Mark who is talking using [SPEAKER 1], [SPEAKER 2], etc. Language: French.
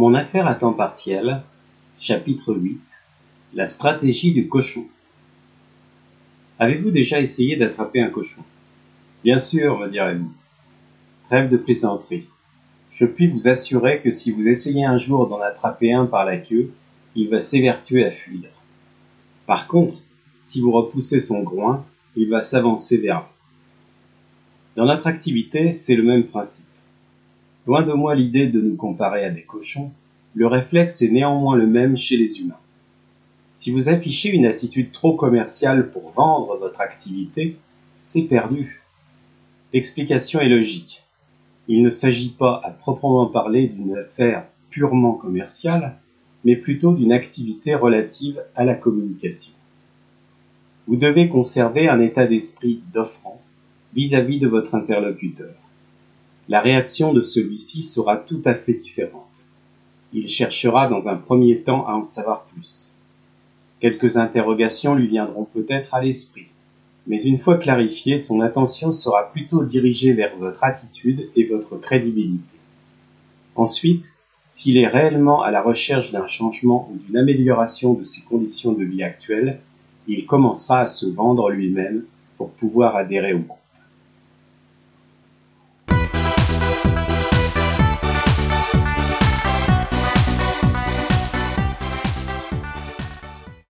[SPEAKER 1] Mon affaire à temps partiel, chapitre 8 La stratégie du cochon. Avez-vous déjà essayé d'attraper un cochon? Bien sûr, me direz-vous. Trêve de plaisanterie. Je puis vous assurer que si vous essayez un jour d'en attraper un par la queue, il va s'évertuer à fuir. Par contre, si vous repoussez son groin, il va s'avancer vers vous. Dans notre activité, c'est le même principe. Loin de moi l'idée de nous comparer à des cochons, le réflexe est néanmoins le même chez les humains. Si vous affichez une attitude trop commerciale pour vendre votre activité, c'est perdu. L'explication est logique. Il ne s'agit pas à proprement parler d'une affaire purement commerciale, mais plutôt d'une activité relative à la communication. Vous devez conserver un état d'esprit d'offrant vis-à-vis de votre interlocuteur. La réaction de celui-ci sera tout à fait différente. Il cherchera dans un premier temps à en savoir plus. Quelques interrogations lui viendront peut-être à l'esprit, mais une fois clarifiée, son attention sera plutôt dirigée vers votre attitude et votre crédibilité. Ensuite, s'il est réellement à la recherche d'un changement ou d'une amélioration de ses conditions de vie actuelles, il commencera à se vendre lui-même pour pouvoir adhérer au groupe.